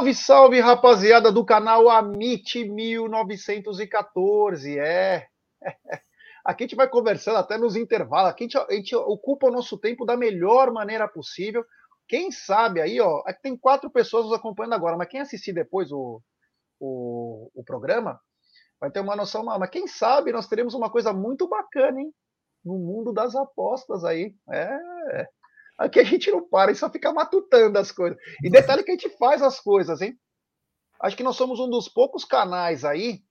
Salve, salve, rapaziada do canal Amit 1914. É. Aqui a gente vai conversando até nos intervalos. Aqui a gente, a gente ocupa o nosso tempo da melhor maneira possível. Quem sabe aí, ó, aqui tem quatro pessoas nos acompanhando agora, mas quem assistir depois o, o, o programa vai ter uma noção. Mas quem sabe nós teremos uma coisa muito bacana, hein? No mundo das apostas aí. É. Aqui a gente não para e só fica matutando as coisas. E detalhe que a gente faz as coisas, hein? Acho que nós somos um dos poucos canais aí,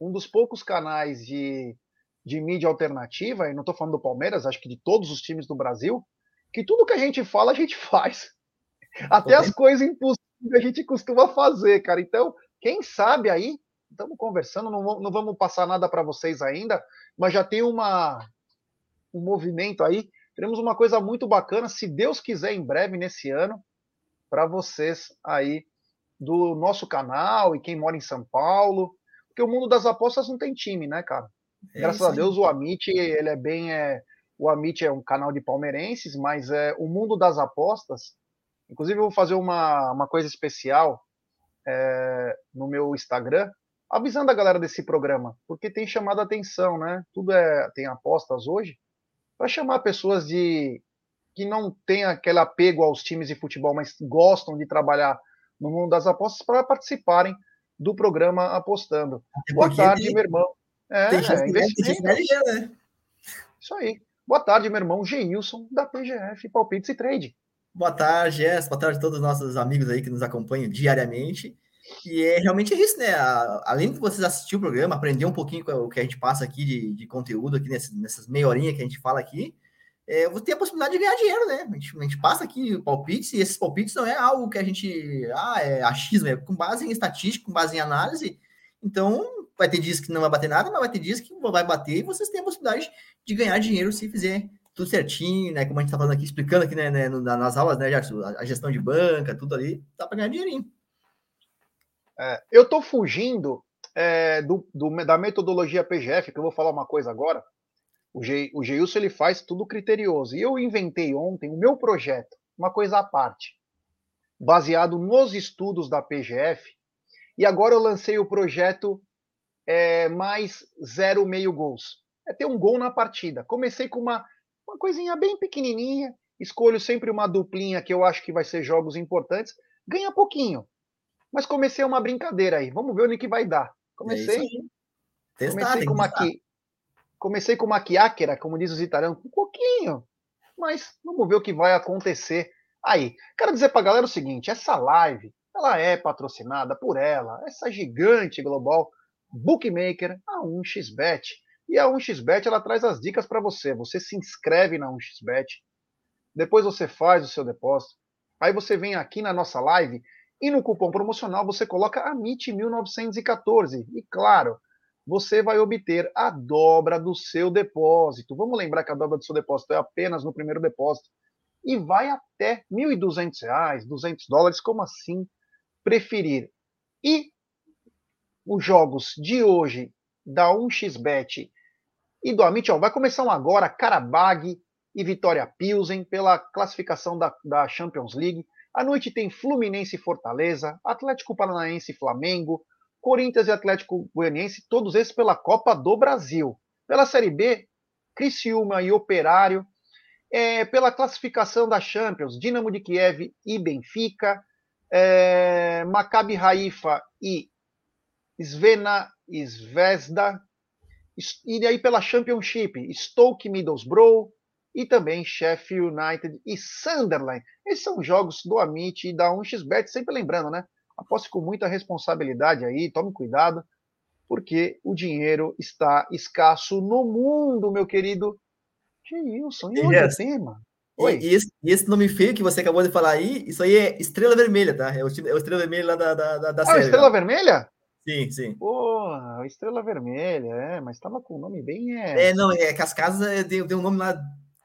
um dos poucos canais de, de mídia alternativa, e não estou falando do Palmeiras, acho que de todos os times do Brasil, que tudo que a gente fala, a gente faz. Até as coisas impossíveis a gente costuma fazer, cara. Então, quem sabe aí, estamos conversando, não, não vamos passar nada para vocês ainda, mas já tem uma, um movimento aí Teremos uma coisa muito bacana, se Deus quiser, em breve nesse ano, para vocês aí do nosso canal e quem mora em São Paulo, porque o mundo das apostas não tem time, né, cara? É Graças a Deus o Amit, ele é bem é, o Amit é um canal de palmeirenses, mas é o mundo das apostas. Inclusive eu vou fazer uma, uma coisa especial é, no meu Instagram, avisando a galera desse programa, porque tem chamado a atenção, né? Tudo é tem apostas hoje para chamar pessoas de que não têm aquele apego aos times de futebol, mas gostam de trabalhar no mundo das apostas para participarem do programa Apostando. Boa tarde, tem, meu irmão. É, tem é, investimento. né? Isso aí. Boa tarde, meu irmão Geilson, da PGF Palpites e Trade. Boa tarde, Jess. Boa tarde a todos os nossos amigos aí que nos acompanham diariamente. E é realmente é isso, né? Além de vocês assistir o programa, aprender um pouquinho com o que a gente passa aqui de, de conteúdo aqui nessas, meia horinha que a gente fala aqui, é, você tem a possibilidade de ganhar dinheiro, né? A gente, a gente, passa aqui palpites, e esses palpites não é algo que a gente. Ah, é achismo, é com base em estatística, com base em análise. Então, vai ter dias que não vai bater nada, mas vai ter dias que vai bater e vocês têm a possibilidade de ganhar dinheiro se fizer tudo certinho, né? Como a gente tá falando aqui, explicando aqui né, né nas aulas, né, a gestão de banca, tudo ali, dá para ganhar dinheirinho. É, eu estou fugindo é, do, do, da metodologia PGF, que eu vou falar uma coisa agora. O, Ge, o Geilson ele faz tudo criterioso. E eu inventei ontem o meu projeto, uma coisa à parte, baseado nos estudos da PGF. E agora eu lancei o projeto é, mais 0,5 gols. É ter um gol na partida. Comecei com uma, uma coisinha bem pequenininha. Escolho sempre uma duplinha que eu acho que vai ser jogos importantes. Ganha pouquinho. Mas comecei uma brincadeira aí. Vamos ver onde que vai dar. Comecei. É comecei com uma comecei com uma quiáquera, como diz os italianos, um pouquinho. Mas vamos ver o que vai acontecer aí. Quero dizer para a galera o seguinte: essa live ela é patrocinada por ela, essa gigante global bookmaker, a 1xBet. E a 1xBet ela traz as dicas para você. Você se inscreve na 1xBet, depois você faz o seu depósito. Aí você vem aqui na nossa live e no cupom promocional você coloca AMIT1914. E claro, você vai obter a dobra do seu depósito. Vamos lembrar que a dobra do seu depósito é apenas no primeiro depósito. E vai até R$ 1.200, 200 dólares, como assim preferir. E os jogos de hoje da 1xBet e do Amit, ó, vai começar um agora, Karabag e Vitória Pilsen pela classificação da, da Champions League. À noite tem Fluminense e Fortaleza, Atlético Paranaense e Flamengo, Corinthians e Atlético Goianiense, todos esses pela Copa do Brasil. Pela Série B, Criciúma e Operário. É, pela classificação da Champions, Dinamo de Kiev e Benfica, é, Maccabi Haifa e Svena Zvezda. E aí pela Championship, Stoke Middlesbrough, e também Sheffield United e Sunderland. Esses são jogos do Amit e da 1xBet, sempre lembrando, né? Aposte com muita responsabilidade aí, tome cuidado, porque o dinheiro está escasso no mundo, meu querido Gilson. E onde yes. tem, mano? Oi. E, esse, esse, nome feio que você acabou de falar aí, isso aí é Estrela Vermelha, tá? É o, é o Estrela Vermelha lá da, da, da, ah, série. Estrela lá. Vermelha? Sim, sim. Porra, Estrela Vermelha, é, mas estava com o nome bem. É... é, não, é que as casas tem, tem um nome lá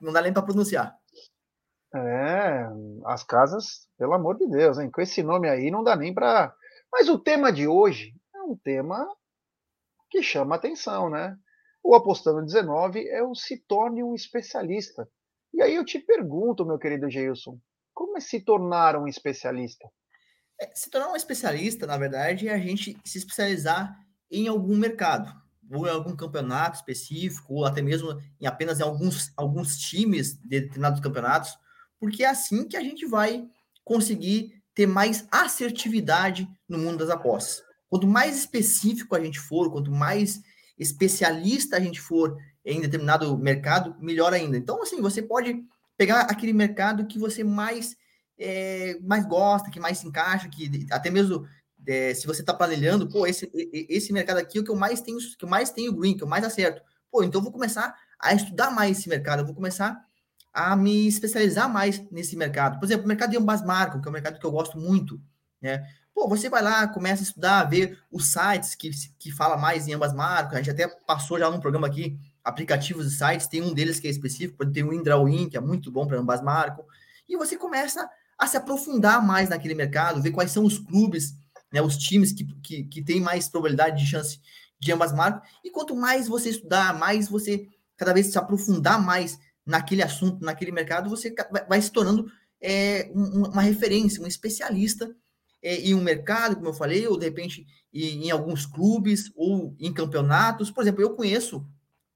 não dá nem para pronunciar. É, as casas, pelo amor de Deus, hein? Com esse nome aí não dá nem para. Mas o tema de hoje é um tema que chama atenção, né? O Apostando 19 é o se torne um especialista. E aí eu te pergunto, meu querido Geilson, como é se tornar um especialista? É, se tornar um especialista, na verdade, é a gente se especializar em algum mercado, ou em algum campeonato específico, ou até mesmo em apenas em alguns, alguns times de determinados campeonatos, porque é assim que a gente vai conseguir ter mais assertividade no mundo das apostas. Quanto mais específico a gente for, quanto mais especialista a gente for em determinado mercado, melhor ainda. Então, assim, você pode pegar aquele mercado que você mais é, mais gosta, que mais se encaixa, que até mesmo é, se você está planejando, pô, esse, esse mercado aqui é o que eu mais tenho, que eu mais tenho green, que eu mais acerto. Pô, então eu vou começar a estudar mais esse mercado, eu vou começar a me especializar mais nesse mercado. Por exemplo, o mercado de ambas marcas, que é um mercado que eu gosto muito, né? Pô, você vai lá, começa a estudar, ver os sites que, que fala mais em ambas marcas. A gente até passou já num programa aqui, aplicativos de sites, tem um deles que é específico, tem o IndraWin, que é muito bom para ambas marcas. E você começa a se aprofundar mais naquele mercado, ver quais são os clubes, né, os times que, que, que têm mais probabilidade de chance de ambas marcas. E quanto mais você estudar, mais você cada vez se aprofundar mais naquele assunto, naquele mercado, você vai se tornando é, uma referência, um especialista é, em um mercado, como eu falei, ou de repente em, em, alguns clubes ou em campeonatos. Por exemplo, eu conheço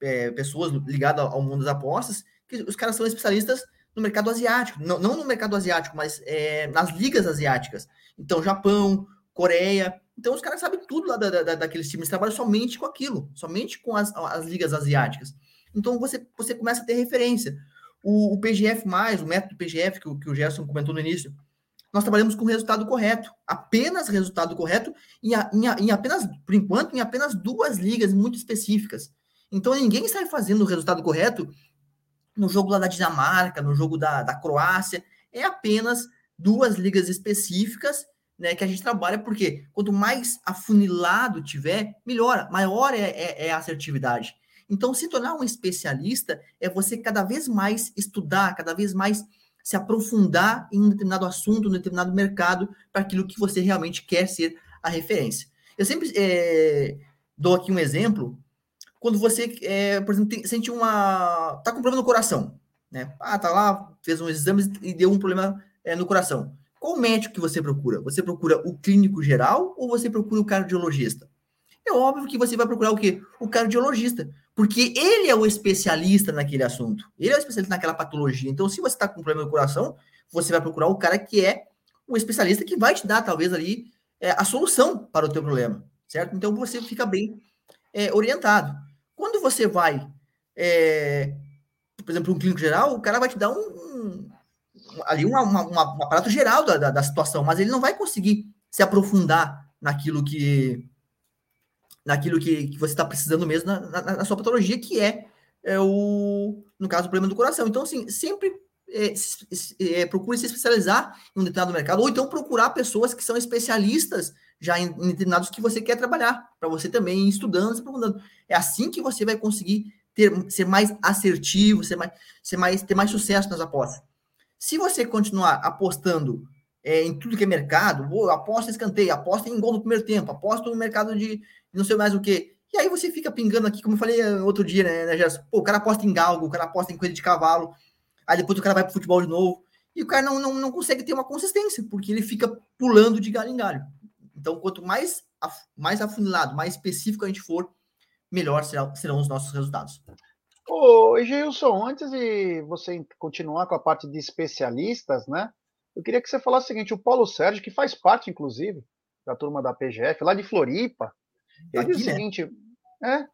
é, pessoas ligadas ao mundo das apostas que os caras são especialistas no mercado asiático, não, não no mercado asiático, mas é, nas ligas asiáticas. Então, Japão, Coreia. Então, os caras sabem tudo lá da, da, daqueles times, trabalham somente com aquilo, somente com as, as ligas asiáticas. Então, você, você começa a ter referência. O, o PGF, o método PGF, que, o, que o Gerson comentou no início, nós trabalhamos com resultado correto, apenas resultado correto, em, em, em, apenas, por enquanto, em apenas duas ligas muito específicas. Então ninguém sai fazendo o resultado correto no jogo lá da Dinamarca, no jogo da, da Croácia, é apenas duas ligas específicas né, que a gente trabalha, porque quanto mais afunilado tiver, melhora, maior é, é, é a assertividade. Então, se tornar um especialista é você cada vez mais estudar, cada vez mais se aprofundar em um determinado assunto, um determinado mercado, para aquilo que você realmente quer ser a referência. Eu sempre é, dou aqui um exemplo, quando você, é, por exemplo, tem, sente uma. tá com problema no coração, né? Ah, tá lá, fez uns exames e deu um problema é, no coração. Qual médico que você procura? Você procura o clínico geral ou você procura o cardiologista? É óbvio que você vai procurar o quê? O cardiologista, porque ele é o especialista naquele assunto. Ele é o especialista naquela patologia. Então, se você está com problema no coração, você vai procurar o cara que é o especialista que vai te dar, talvez, ali, é, a solução para o teu problema, certo? Então, você fica bem é, orientado. Quando você vai, é, por exemplo, um clínico geral, o cara vai te dar um, um ali uma, uma, uma, um aparato geral da, da, da situação, mas ele não vai conseguir se aprofundar naquilo que naquilo que, que você está precisando mesmo na, na, na, sua patologia, que é, é, o, no caso, o problema do coração. Então, assim, sempre é, é, procure se especializar em um determinado mercado, ou então procurar pessoas que são especialistas já em, em determinados que você quer trabalhar, para você também ir estudando, se aprofundando. É assim que você vai conseguir ter, ser mais assertivo, ser mais, ser mais, ter mais sucesso nas apostas. Se você continuar apostando é, em tudo que é mercado, vou, aposta escanteio, aposta em gol no primeiro tempo, aposta no mercado de não sei mais o que. E aí você fica pingando aqui, como eu falei eh, outro dia, né, né Gerson? Pô, o cara aposta em galgo, o cara aposta em coisa de cavalo, aí depois o cara vai pro futebol de novo, e o cara não, não, não consegue ter uma consistência, porque ele fica pulando de galho em galho. Então, quanto mais, mais afunilado, mais específico a gente for, melhor serão os nossos resultados. Ô, Gilson, antes de você continuar com a parte de especialistas, né? Eu queria que você falasse o seguinte: o Paulo Sérgio, que faz parte, inclusive, da turma da PGF, lá de Floripa, ele Aqui, diz o né? seguinte: é,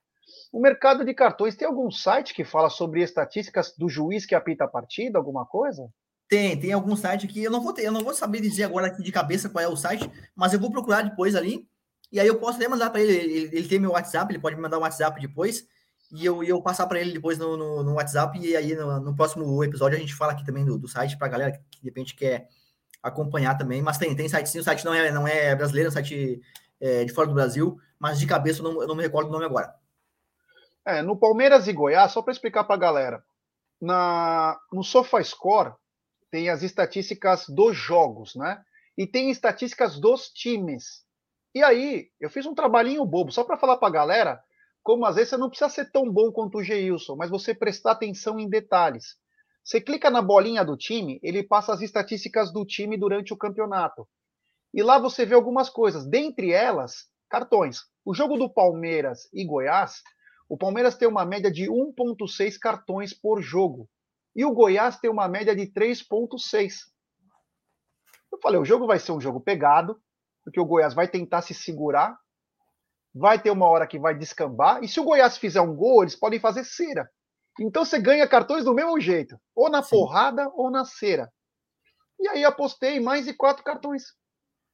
o mercado de cartões tem algum site que fala sobre estatísticas do juiz que apita a partida, alguma coisa? Tem, tem algum site que eu não vou ter, eu não vou saber dizer agora aqui de cabeça qual é o site, mas eu vou procurar depois ali. E aí eu posso até mandar para ele, ele, ele tem meu WhatsApp, ele pode me mandar um WhatsApp depois e eu, eu passar para ele depois no, no, no, WhatsApp e aí no, no, próximo episódio a gente fala aqui também do, do site para galera que de repente quer acompanhar também. Mas tem, tem site sim, o site não é, não é brasileiro, é um site é, de fora do Brasil, mas de cabeça eu não, eu não me recordo o nome agora. É, no Palmeiras e Goiás, só para explicar para a galera, na, no SofaScore tem as estatísticas dos jogos, né? E tem estatísticas dos times. E aí, eu fiz um trabalhinho bobo, só para falar para a galera como às vezes você não precisa ser tão bom quanto o Geilson, mas você prestar atenção em detalhes. Você clica na bolinha do time, ele passa as estatísticas do time durante o campeonato. E lá você vê algumas coisas, dentre elas, cartões. O jogo do Palmeiras e Goiás, o Palmeiras tem uma média de 1,6 cartões por jogo. E o Goiás tem uma média de 3,6. Eu falei, o jogo vai ser um jogo pegado, porque o Goiás vai tentar se segurar, vai ter uma hora que vai descambar, e se o Goiás fizer um gol, eles podem fazer cera. Então você ganha cartões do mesmo jeito, ou na Sim. porrada ou na cera. E aí apostei mais de quatro cartões.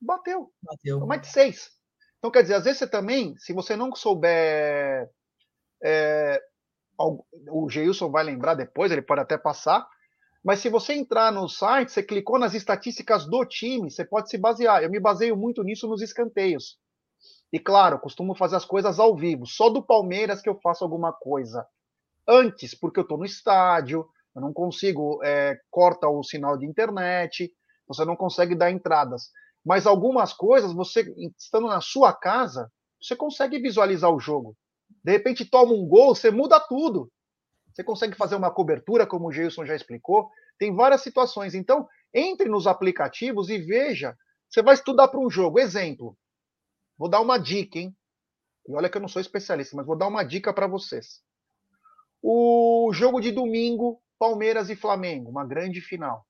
Bateu. Bateu. Mais de seis. Então, quer dizer, às vezes você também, se você não souber. É, o Geilson vai lembrar depois, ele pode até passar. Mas se você entrar no site, você clicou nas estatísticas do time, você pode se basear. Eu me baseio muito nisso nos escanteios. E claro, costumo fazer as coisas ao vivo. Só do Palmeiras que eu faço alguma coisa antes, porque eu estou no estádio, eu não consigo, é, corta o sinal de internet, você não consegue dar entradas. Mas algumas coisas, você estando na sua casa, você consegue visualizar o jogo. De repente toma um gol, você muda tudo. Você consegue fazer uma cobertura, como o Gilson já explicou. Tem várias situações. Então, entre nos aplicativos e veja. Você vai estudar para um jogo. Exemplo. Vou dar uma dica, hein? E olha que eu não sou especialista, mas vou dar uma dica para vocês. O jogo de domingo, Palmeiras e Flamengo, uma grande final.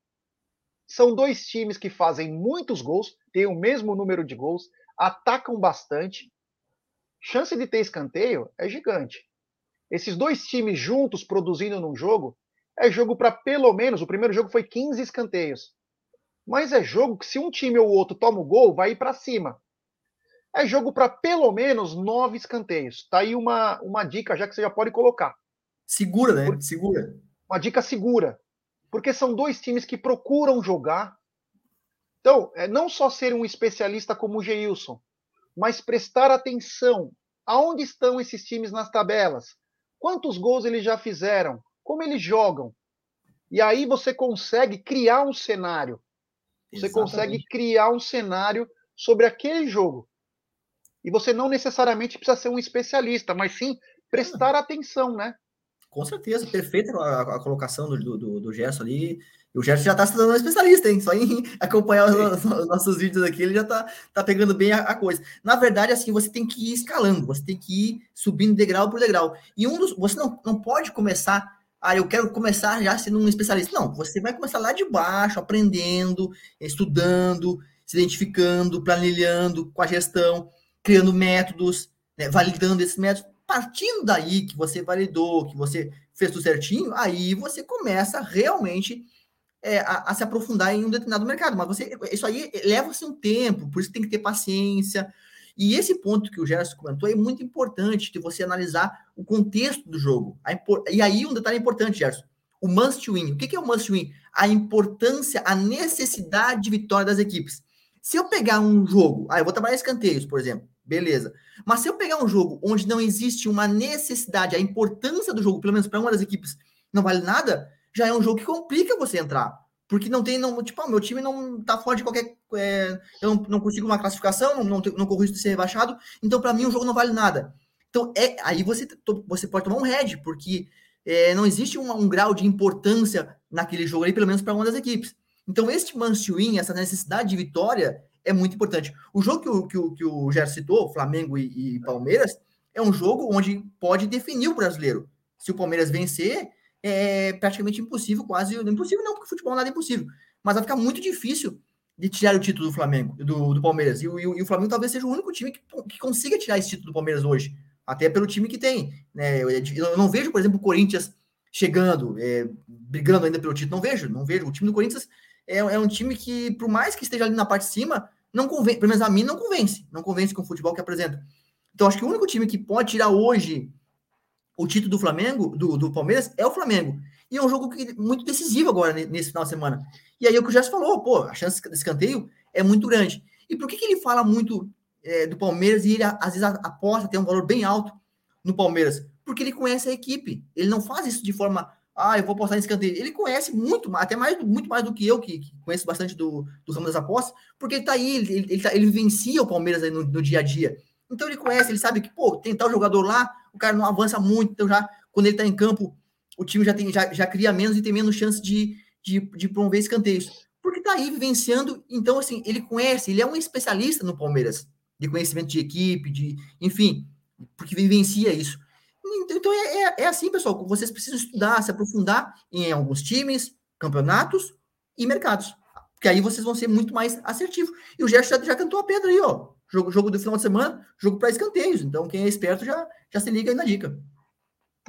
São dois times que fazem muitos gols, têm o mesmo número de gols, atacam bastante. Chance de ter escanteio é gigante. Esses dois times juntos produzindo num jogo, é jogo para pelo menos, o primeiro jogo foi 15 escanteios. Mas é jogo que se um time ou outro toma o gol, vai ir para cima. É jogo para pelo menos nove escanteios. Tá aí uma, uma dica já que você já pode colocar. Segura, né? Segura. Uma dica segura. Porque são dois times que procuram jogar. Então, é não só ser um especialista como o Geilson, mas prestar atenção aonde estão esses times nas tabelas. Quantos gols eles já fizeram? Como eles jogam? E aí você consegue criar um cenário. Você Exatamente. consegue criar um cenário sobre aquele jogo. E você não necessariamente precisa ser um especialista, mas sim prestar atenção, né? Com certeza, perfeita a, a colocação do, do, do Gerson ali. E o Gerson já está se tornando um especialista, hein? Só em acompanhar os, os, nossos vídeos aqui, ele já está tá pegando bem a, a, coisa. Na verdade, assim, você tem que ir escalando, você tem que ir subindo degrau por degrau. E um dos. Você não, não pode começar. Ah, eu quero começar já sendo um especialista. Não, você vai começar lá de baixo, aprendendo, estudando, se identificando, planilhando com a gestão, criando métodos, né, validando esses métodos partindo daí que você validou, que você fez tudo certinho, aí você começa realmente é, a, a, se aprofundar em um determinado mercado. Mas você, isso aí leva-se um tempo, por isso tem que ter paciência. E esse ponto que o Gerson comentou é muito importante de você analisar o contexto do jogo. e aí um detalhe importante, Gerson. O must win. O que é o must win? A importância, a necessidade de vitória das equipes. Se eu pegar um jogo, ah, eu vou trabalhar escanteios, por exemplo. Beleza. Mas se eu pegar um jogo onde não existe uma necessidade, a importância do jogo, pelo menos para uma das equipes, não vale nada, já é um jogo que complica você entrar. Porque não tem, não, tipo, ah, meu time não tá fora de qualquer. É, eu não, não, consigo uma classificação, não, não, corro risco de ser rebaixado, então para mim o jogo não vale nada. Então, é, aí você, você pode tomar um head, porque é, não existe um, um, grau de importância naquele jogo ali, pelo menos para uma das equipes. Então, este must win, essa necessidade de vitória, é muito importante. O jogo que o, que o, que o Gerson citou, Flamengo e, e, Palmeiras, é um jogo onde pode definir o brasileiro. Se o Palmeiras vencer, é praticamente impossível, quase impossível não, porque futebol nada é impossível, mas vai ficar muito difícil de tirar o título do Flamengo, do, do Palmeiras. E o, e o, Flamengo talvez seja o único time que, que consiga tirar esse título do Palmeiras hoje, até pelo time que tem. Né? Eu não vejo, por exemplo, o Corinthians chegando, é, brigando ainda pelo título. Não vejo, não vejo. O time do Corinthians é, é um time que, por mais que esteja ali na parte de cima, não convence, pelo menos a mim não convence, não convence com o futebol que apresenta. Então, acho que o único time que pode tirar hoje o título do Flamengo, do, do Palmeiras, é o Flamengo. E é um jogo que, muito decisivo agora, nesse final de semana. E aí é o que o Gerson falou, pô, a chance de escanteio é muito grande. E por que, que ele fala muito é, do Palmeiras e ele, às vezes, aposta, tem um valor bem alto no Palmeiras? Porque ele conhece a equipe. Ele não faz isso de forma ah, eu vou apostar em escanteio. Ele conhece muito, até mais, muito mais do que eu, que, que conheço bastante do, do ramo das apostas, porque ele tá aí, ele, ele, ele, tá, ele vencia o Palmeiras no, no, dia a dia. Então ele conhece, ele sabe que, pô, tem tal jogador lá, o cara não avança muito, então já, quando ele tá em campo, o time já, tem, já, já cria menos e tem menos chance de, de, de promover escanteios. Porque tá aí vivenciando. Então, assim, ele conhece, ele é um especialista no Palmeiras, de conhecimento de equipe, de, enfim, porque vivencia isso. Então é, é, é assim, pessoal. Vocês precisam estudar, se aprofundar em alguns times, campeonatos e mercados. Porque aí vocês vão ser muito mais assertivos. E o Gerson já, já cantou a pedra aí, ó. Jogo, jogo do final de semana, jogo para escanteios. Então, quem é esperto já, já se liga aí na dica.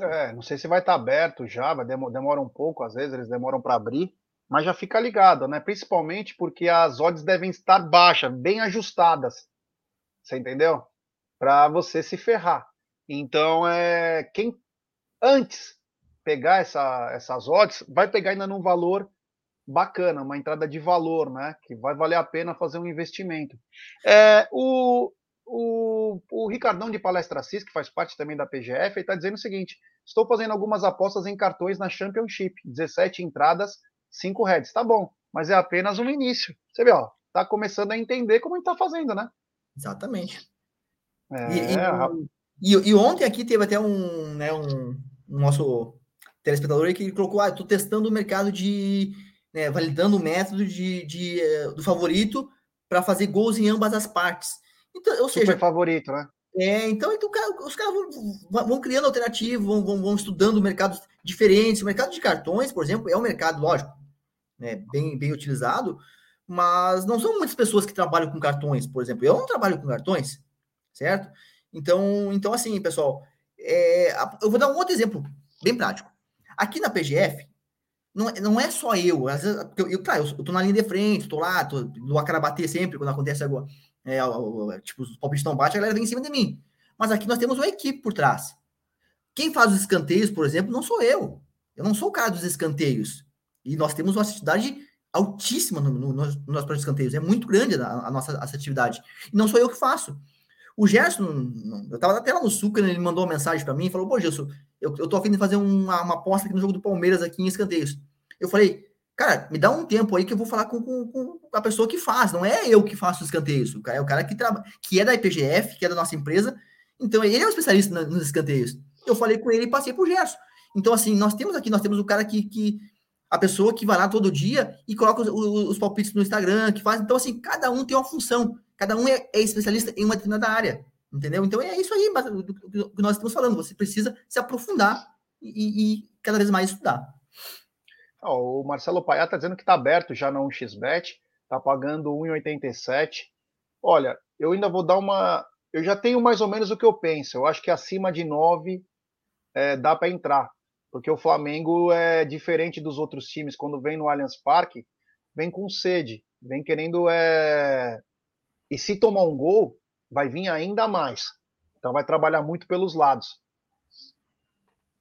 É, não sei se vai estar tá aberto já, vai demora um pouco, às vezes eles demoram para abrir, mas já fica ligado, né? Principalmente porque as odds devem estar baixas, bem ajustadas. Você entendeu? Para você se ferrar. Então, é quem antes pegar essa, essas odds vai pegar ainda num valor bacana, uma entrada de valor, né? Que vai valer a pena fazer um investimento. É, o, o, o Ricardão de Palestra Assis, que faz parte também da PGF, está dizendo o seguinte: estou fazendo algumas apostas em cartões na Championship, 17 entradas, 5 heads. Tá bom, mas é apenas um início. Você vê, ó, tá começando a entender como a gente tá fazendo, né? Exatamente. É, e, e, e, ontem aqui teve até um, né, um, um nosso telespectador que colocou: ah, estou testando o mercado de. Né, validando o método de, de, eh, do favorito para fazer gols em ambas as partes. Então, ou Super seja, favorito, né? É, então, então os caras vão, vão criando alternativas, vão, vão, vão, estudando mercados diferentes. O mercado de cartões, por exemplo, é um mercado, lógico, né, bem, bem utilizado, mas não são muitas pessoas que trabalham com cartões, por exemplo. Eu não trabalho com cartões, certo? Então, então assim, pessoal, é, eu vou dar um outro exemplo bem prático. Aqui na PGF, não, não é só eu, às vezes, eu, eu, claro, eu tô na linha de frente, tô lá, tô do a cara bater sempre quando acontece agora é, tipo, os palpites não batem, a galera vem em cima de mim. Mas aqui nós temos uma equipe por trás. Quem faz os escanteios, por exemplo, não sou eu. Eu não sou o cara dos escanteios. E nós temos uma atividade altíssima no, no, no nosso projeto de escanteios. É muito grande a, a nossa atividade. E não sou eu que faço. O Gerson, eu estava até lá no Sucre, ele mandou uma mensagem para mim e falou: Pô, Gerson, eu, eu tô afim de fazer uma, uma aposta aqui no jogo do Palmeiras, aqui em escanteios. Eu falei: Cara, me dá um tempo aí que eu vou falar com, com, com a pessoa que faz, não é eu que faço os escanteios, é o cara que trabalha, que é da IPGF, que é da nossa empresa, então ele é um especialista nos escanteios. Eu falei com ele e passei pro Gerson. Então, assim, nós temos aqui, nós temos o cara que, que a pessoa que vai lá todo dia e coloca os, os, palpites no Instagram, que faz. Então, assim, cada um tem uma função, cada um é, é especialista em uma determinada área, entendeu? Então é isso aí que nós estamos falando. Você precisa se aprofundar e, e cada vez mais estudar. Oh, o Marcelo Paiá está dizendo que está aberto já na 1xBet, está pagando 1,87. Olha, eu ainda vou dar uma. Eu já tenho mais ou menos o que eu penso. Eu acho que acima de 9 é, dá para entrar. Porque o Flamengo é diferente dos outros times. Quando vem no Allianz Parque, vem com sede, vem querendo. É... E se tomar um gol, vai vir ainda mais. Então vai trabalhar muito pelos lados.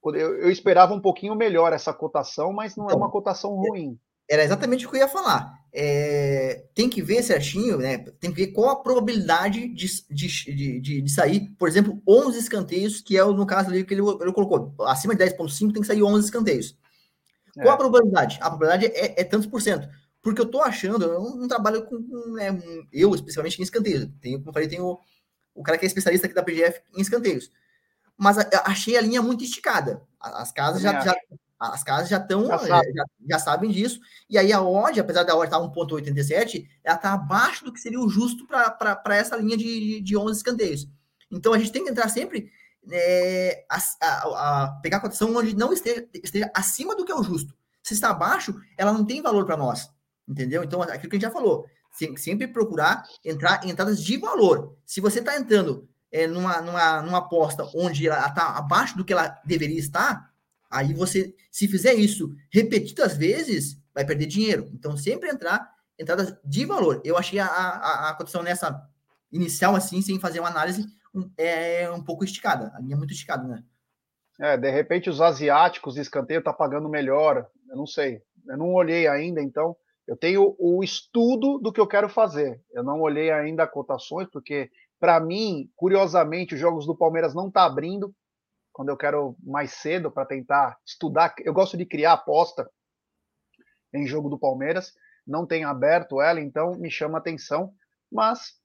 Eu, eu, esperava um pouquinho melhor essa cotação, mas não é então, é uma cotação ruim. Era exatamente o que eu ia falar. É, tem que ver certinho, né? Tem que ver qual a probabilidade de, de, de, de sair, por exemplo, 11 escanteios, que é no caso ali que ele, ele colocou. Acima de 10,5 tem que sair 11 escanteios. Qual é. a probabilidade? A probabilidade é, é, tantos por cento. Porque eu tô achando, eu não, não trabalho com, né, eu especificamente em escanteios. Tenho, como eu falei, tem o, o cara que é especialista aqui da PGF em escanteios mas achei a linha muito esticada. As casas já, já, as casas já estão já, sabe. já, já, sabem disso. E aí a odd, apesar da odd estar 1.87, ela está abaixo do que seria o justo para essa linha de, de 11 escanteios. Então a gente tem que entrar sempre é, a, a, a, pegar a cotação onde não esteja, esteja acima do que é o justo. Se está abaixo, ela não tem valor para nós. Entendeu? Então, aquilo que a gente já falou, sempre procurar entrar em entradas de valor. Se você está entrando é, numa, numa, numa aposta onde ela está abaixo do que ela deveria estar, aí você, se fizer isso repetidas vezes, vai perder dinheiro. Então, sempre entrar entradas de valor. Eu achei a, a, a cotação nessa inicial, assim, sem fazer uma análise, é um pouco esticada. A linha é muito esticada, né? É, de repente os asiáticos de escanteio tá pagando melhor. Eu não sei. Eu não olhei ainda, então. Eu tenho o estudo do que eu quero fazer. Eu não olhei ainda cotações, porque para mim, curiosamente, os jogos do Palmeiras não tá abrindo quando eu quero mais cedo para tentar estudar. Eu gosto de criar aposta em jogo do Palmeiras. Não tem aberto ela, então me chama atenção. Mas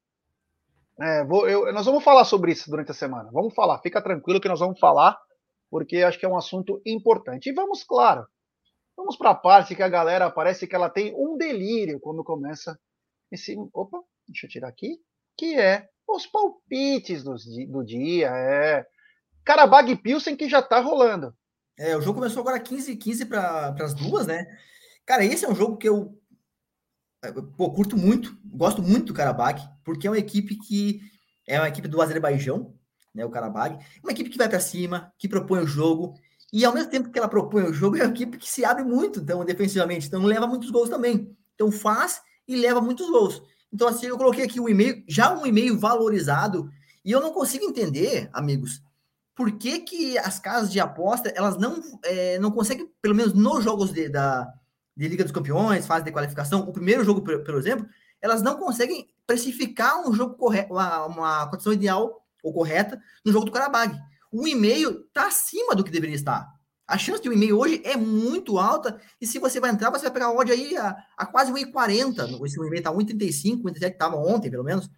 é, vou, eu, nós vamos falar sobre isso durante a semana. Vamos falar, fica tranquilo que nós vamos falar, porque acho que é um assunto importante. E vamos, claro, Vamos para a parte que a galera parece que ela tem um delírio quando começa esse. Opa, deixa eu tirar aqui. Que é os palpites do, do dia. É. Karabag Pilsen que já tá rolando. É, o jogo começou agora 15 15 para as duas, né? Cara, esse é um jogo que eu é, pô, curto muito, gosto muito do Karabag, porque é uma equipe que é uma equipe do Azerbaijão, né, o Karabag, uma equipe que vai para cima, que propõe o jogo, e ao mesmo tempo que ela propõe o jogo, é uma equipe que se abre muito, então, defensivamente, então leva muitos gols também. Então faz e leva muitos gols. Então, assim, eu coloquei aqui um e-mail, já um e-mail valorizado, e eu não consigo entender, amigos, por que, que as casas de aposta, elas não, é, não conseguem, pelo menos nos jogos de, da, de Liga dos Campeões, fase de qualificação, o primeiro jogo, por, por exemplo, elas não conseguem precificar um jogo correto, uma, uma condição ideal ou correta no jogo do Karabag o e-mail está acima do que deveria estar. A chance de um e-mail hoje é muito alta, e se você vai entrar, você vai pegar odd aí a, a quase 1,40. Esse e-mail está 1,35, 1,37 estava ontem, pelo menos.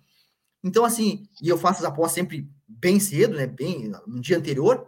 Então, assim, e eu faço as apostas sempre bem cedo, né? Bem no dia anterior.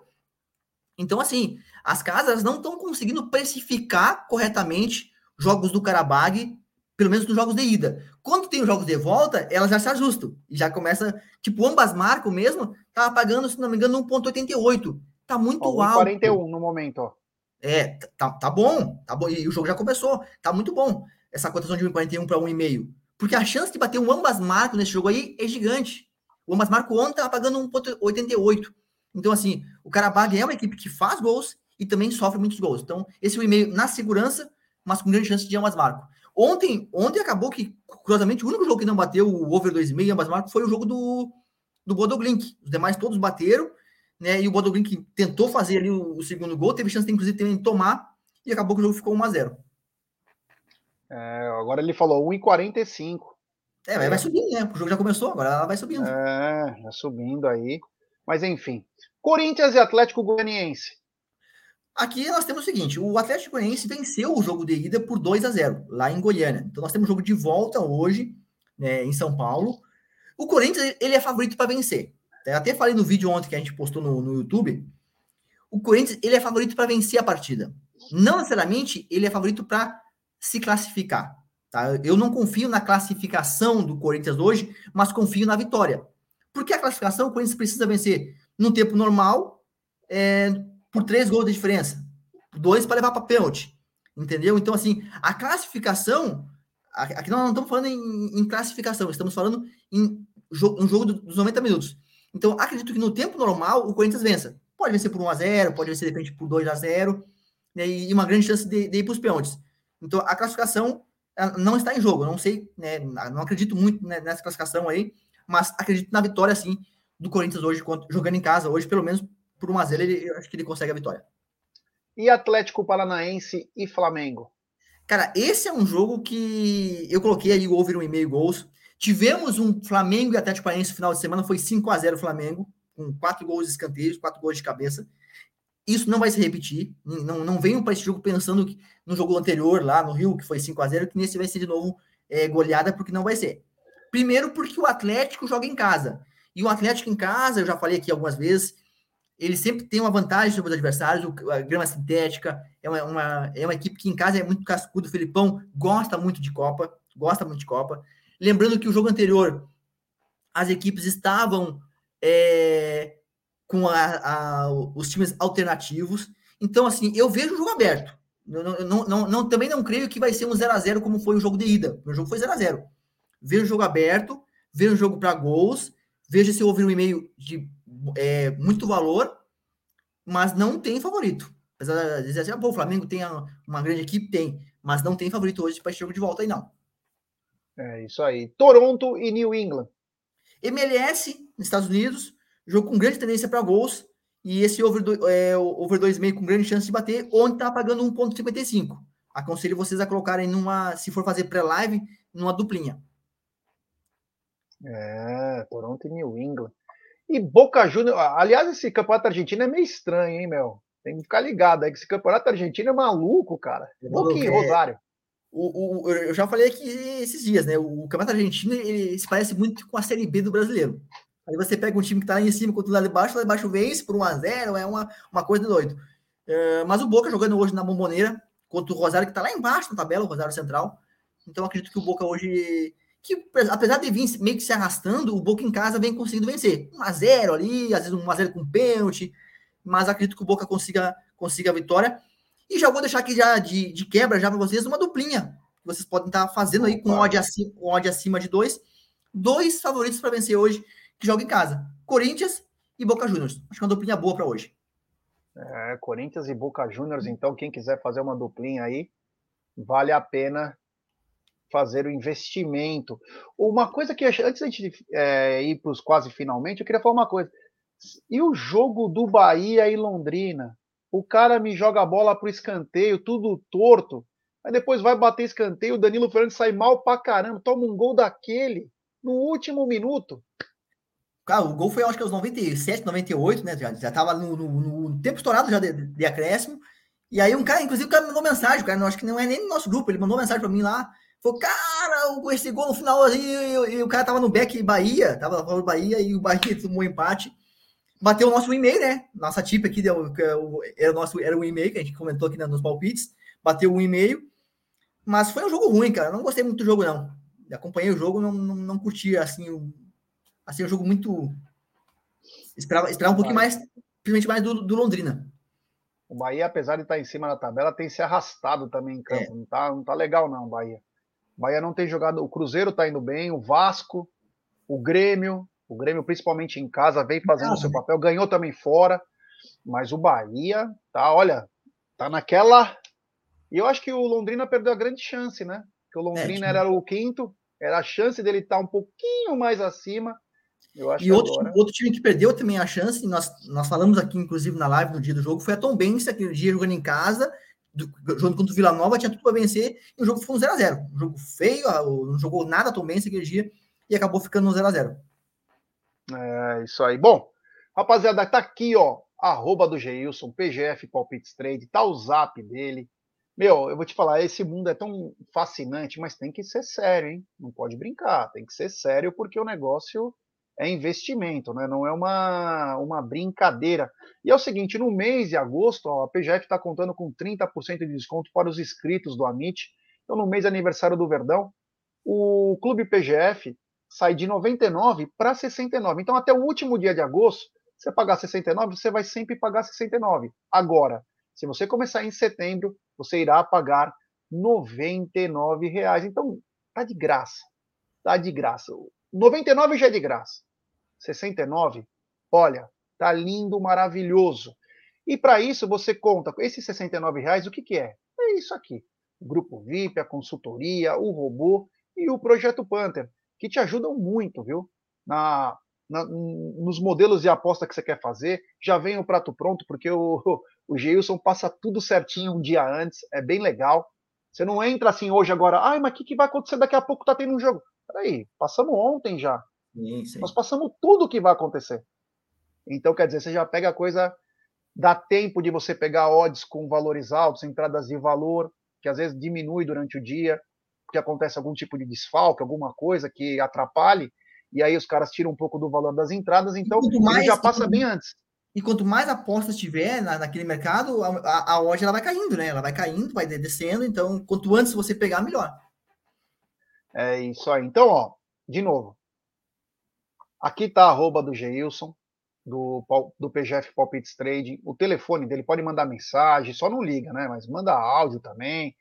Então, assim, as casas não estão conseguindo precificar corretamente jogos do Karabag, pelo menos nos jogos de ida. Quando tem os jogos de volta, elas já se ajustam. E já começa, tipo, ambas marcam mesmo, Tava pagando, se não me engano, 1,88. Tá muito ó, alto. 41 no momento, ó. É, tá, tá bom, tá bom. E o jogo já começou. Tá muito bom. Essa cotação de 1,41 para 1,5. Porque a chance de bater um ambas marcos nesse jogo aí é gigante. O ambas marco ontem tava pagando 1,88. Então, assim, o Karabag é uma equipe que faz gols e também sofre muitos gols. Então, esse é o e-mail na segurança, mas com grande chance de ambas marcos. Ontem, ontem acabou que, curiosamente, o único jogo que não bateu o over 2,5 ambas marcos foi o jogo do, do Bodoglink. Os demais todos bateram, né? E o Bodoglink tentou fazer ali o, o, segundo gol, teve chance, de, inclusive, também de tomar, e acabou que o jogo ficou 1x0. É, agora ele falou 1,45. É, vai, vai subindo, né? O jogo já começou, agora ela vai subindo. É, já subindo aí. Mas enfim. Corinthians e Atlético Goianiense. Aqui nós temos o seguinte: o Atlético Goianiense venceu o jogo de ida por 2 a 0 lá em Goiânia. Então nós temos jogo de volta hoje, né, em São Paulo. O Corinthians, ele é favorito para vencer. Eu até falei no vídeo ontem que a gente postou no, no YouTube. O Corinthians, ele é favorito para vencer a partida. Não necessariamente ele é favorito para se classificar. Tá? Eu não confio na classificação do Corinthians hoje, mas confio na vitória. Porque a classificação, o Corinthians precisa vencer no tempo normal, é, por três gols de diferença. Dois para levar para pênalti. Entendeu? Então, assim, a classificação. Aqui nós não estamos falando em, em classificação, estamos falando em um jogo dos 90 minutos. Então, acredito que no tempo normal o Corinthians vença. Pode vencer por 1x0, pode vencer de repente por 2x0, né, e uma grande chance de, de ir para os pênaltis. Então, a classificação não está em jogo. Eu não sei, né, não acredito muito né, nessa classificação aí, mas acredito na vitória, sim, do Corinthians hoje, jogando em casa hoje, pelo menos por 1x0, ele, eu acho que ele consegue a vitória. E Atlético Paranaense e Flamengo? Cara, esse é um jogo que eu coloquei aí o over 1,5 gols. Tivemos um Flamengo e Atlético Paranaense no final de semana, foi 5 a 0 Flamengo, com quatro gols de escanteios, quatro gols de cabeça. Isso não vai se repetir. Não, não venham para esse jogo pensando que no jogo anterior, lá no Rio, que foi 5 a 0 que nesse vai ser de novo é, goleada, porque não vai ser. Primeiro, porque o Atlético joga em casa. E o Atlético em casa, eu já falei aqui algumas vezes, ele sempre tem uma vantagem sobre os adversários, a grama sintética, é uma, uma, é uma equipe que em casa é muito cascudo. O Felipão gosta muito de Copa, gosta muito de Copa. Lembrando que o jogo anterior, as equipes estavam é, com a, a, os times alternativos. Então, assim, eu vejo o jogo aberto. Não, não, não, não, também não creio que vai ser um 0 a 0 como foi o jogo de ida. O jogo foi 0 a 0 Vejo o jogo aberto, vejo o jogo para gols, vejo se houve um e-mail de é, muito valor, mas não tem favorito. Apesar de dizer assim, ah, pô, o Flamengo tem uma grande equipe, tem, mas não tem favorito hoje para esse jogo de volta aí, não. É isso aí. Toronto e New England. MLS, nos Estados Unidos, jogo com grande tendência para gols. E esse over, do, é, over 2,5 com grande chance de bater, onde está pagando 1,55. Aconselho vocês a colocarem numa, se for fazer pré-live, numa duplinha. É, Toronto e New England. E Boca Juniors. Aliás, esse campeonato argentino é meio estranho, hein, meu? Tem que ficar ligado aí que esse campeonato argentino é maluco, cara. Boca e Rosário. O, o, eu já falei aqui esses dias, né? O Campeonato Argentino ele se parece muito com a Série B do brasileiro. Aí você pega um time que tá lá em cima contra o lá de baixo, lá de baixo vence por 1x0, é uma, uma coisa doida. É, mas o Boca jogando hoje na Bomboneira contra o Rosário, que está lá embaixo na tabela, o Rosário Central. Então, acredito que o Boca hoje, que apesar de vir meio que se arrastando, o Boca em casa vem conseguindo vencer. 1x0 ali, às vezes 1x0 com pênalti, mas acredito que o Boca consiga, consiga a vitória. E já vou deixar aqui já de, de quebra já para vocês uma duplinha que vocês podem estar fazendo aí com odd acima, odd acima de dois. Dois favoritos para vencer hoje que jogam em casa: Corinthians e Boca Juniors. Acho que é uma duplinha boa para hoje. É, Corinthians e Boca Juniors, então, quem quiser fazer uma duplinha aí, vale a pena fazer o investimento. Uma coisa que antes da gente é, ir para os quase finalmente, eu queria falar uma coisa. E o jogo do Bahia e Londrina? O cara me joga a bola para o escanteio, tudo torto. Aí depois vai bater escanteio, o Danilo Fernandes sai mal pra caramba, toma um gol daquele no último minuto. Cara, o gol foi, acho que aos 97, 98, né? Já, já tava no, no, no tempo estourado já de, de, acréscimo. E aí um cara, inclusive, o cara mandou mensagem, cara, não acho que não é nem no nosso grupo, ele mandou mensagem para mim lá. Falou, cara, esse gol no final aí, e, e, o cara tava no back Bahia, tava falando Bahia, e o Bahia tomou um empate. Bateu o nosso e-mail, né? Nossa tip aqui deu, era o nosso era o e-mail que a gente comentou aqui nos palpites. Bateu um e-mail. Mas foi um jogo ruim, cara. Não gostei muito do jogo, não. Acompanhei o jogo, não, não, não curti assim, um, assim, um jogo muito. Esperava, esperava um pouquinho mais, principalmente mais do, do Londrina. O Bahia, apesar de estar em cima da tabela, tem se arrastado também em campo. É. Não, tá, não tá legal, não, Bahia. O Bahia não tem jogado. O Cruzeiro tá indo bem, o Vasco, o Grêmio, o Grêmio, principalmente em casa, vem fazendo o seu papel, ganhou também fora. Mas o Bahia tá, olha, tá naquela e eu acho que o Londrina perdeu a grande chance, né? Porque o Londrina é, era o quinto, era a chance dele estar um pouquinho mais acima. e outro, agora... outro time que perdeu também a chance, nós, nós falamos aqui, inclusive, na live no dia do jogo, foi a Tom Benz, aquele dia jogando em casa, do, jogando contra o Vila Nova, tinha tudo para vencer, e o jogo foi um 0x0. Um jogo feio, não jogou nada Tom Benz aquele dia, e acabou ficando no 0x0. É, isso aí. Bom, rapaziada, tá aqui, ó, arroba do Geilson, PGF Palpites Trade, tá o zap dele, meu, eu vou te falar, esse mundo é tão fascinante, mas tem que ser sério, hein? Não pode brincar, tem que ser sério porque o negócio é investimento, né? Não é uma, uma brincadeira. E é o seguinte, no mês de agosto, ó, a PGF está contando com 30% de desconto para os inscritos do Amit. Então, no mês de aniversário do Verdão, o Clube PGF sai de 99 para 69. Então, até o último dia de agosto, você pagar 69, você vai sempre pagar 69. Agora, se você começar em setembro, você irá pagar 99 reais. Então, tá de graça. Tá de graça. 99 já é de graça. 69, olha, tá lindo, maravilhoso. E para isso você conta com esses 69 reais, o que, que é? É isso aqui. O grupo VIP, a consultoria, o robô e o projeto Panther, que te ajudam muito, viu? Na, na, nos modelos de aposta que você quer fazer, já vem o prato pronto, porque o, o Geilson passa tudo certinho um dia antes, é bem legal. Você não entra assim hoje agora, ai, mas o que, que vai acontecer daqui a pouco? Tá tendo um jogo. Peraí, passamos ontem já. Sim, sim. Nós passamos tudo o que vai acontecer. Então, quer dizer, você já pega a coisa, dá tempo de você pegar odds com valores altos, entradas de valor, que às vezes diminui durante o dia, porque acontece algum tipo de desfalque, alguma coisa que atrapalhe, e aí os caras tiram um pouco do valor das entradas, então ele já passa bem antes. E quanto mais apostas tiver na, naquele mercado, a, a, loja ela vai caindo, né? Ela vai caindo, vai descendo. Então, quanto antes você pegar, melhor. É isso aí. Então, ó, de novo. Aqui tá a arroba do Geilson, do, do PGF Palpites Trading. O telefone dele pode mandar mensagem, só não liga, né? Mas manda áudio também.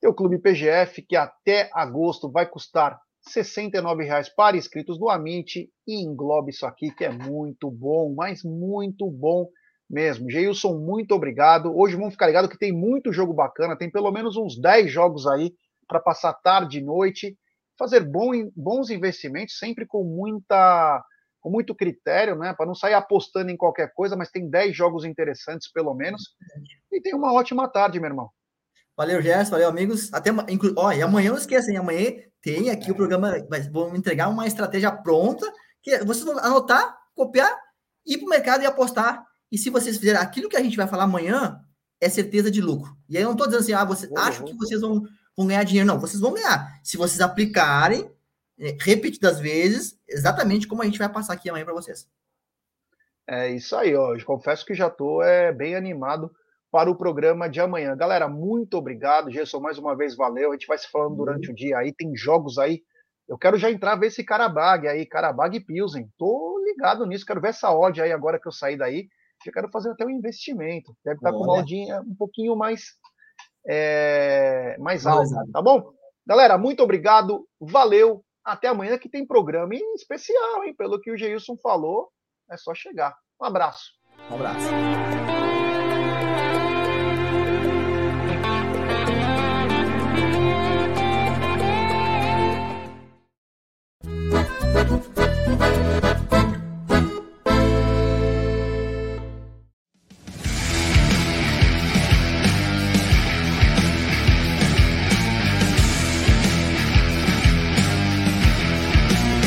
Tem o Clube PGF, que até agosto vai custar R$ 69,00 para inscritos do Amit e englobe isso aqui que é muito bom, mas muito bom mesmo. Geilson, muito obrigado. Hoje vamos ficar ligado que tem muito jogo bacana, tem pelo menos uns 10 jogos aí para passar tarde e noite, fazer bom, bons investimentos, sempre com muita com muito critério, né, para não sair apostando em qualquer coisa, mas tem 10 jogos interessantes pelo menos. E tem uma ótima tarde, meu irmão. Valeu, Gerson, valeu, amigos. Até, ó, e amanhã não esqueçam, amanhã tem aqui o programa, vamos entregar uma estratégia pronta, que vocês vão anotar, copiar, ir para o mercado e apostar. E se vocês fizerem aquilo que a gente vai falar amanhã, é certeza de lucro. E aí eu não estou dizendo assim, ah, você, acho que vocês vão, vão ganhar dinheiro. Não, vocês vão ganhar. Se vocês aplicarem é, repetidas vezes, exatamente como a gente vai passar aqui amanhã para vocês. É isso aí, ó. Eu confesso que já estou é, bem animado para o programa de amanhã. Galera, muito obrigado. Gerson, mais uma vez, valeu. A gente vai se falando durante o dia aí. Tem jogos aí. Eu quero já entrar ver esse Karabag aí, Karabag e Pilsen. Tô ligado nisso, quero ver essa odd aí agora que eu saí daí. Eu quero fazer até um investimento. Deve estar Olha. com uma oddinha um pouquinho mais, é, mais alta, tá bom? Galera, muito obrigado. Valeu. Até amanhã que tem programa em especial, hein? Pelo que o Geilson falou, é só chegar. Um abraço. Um abraço.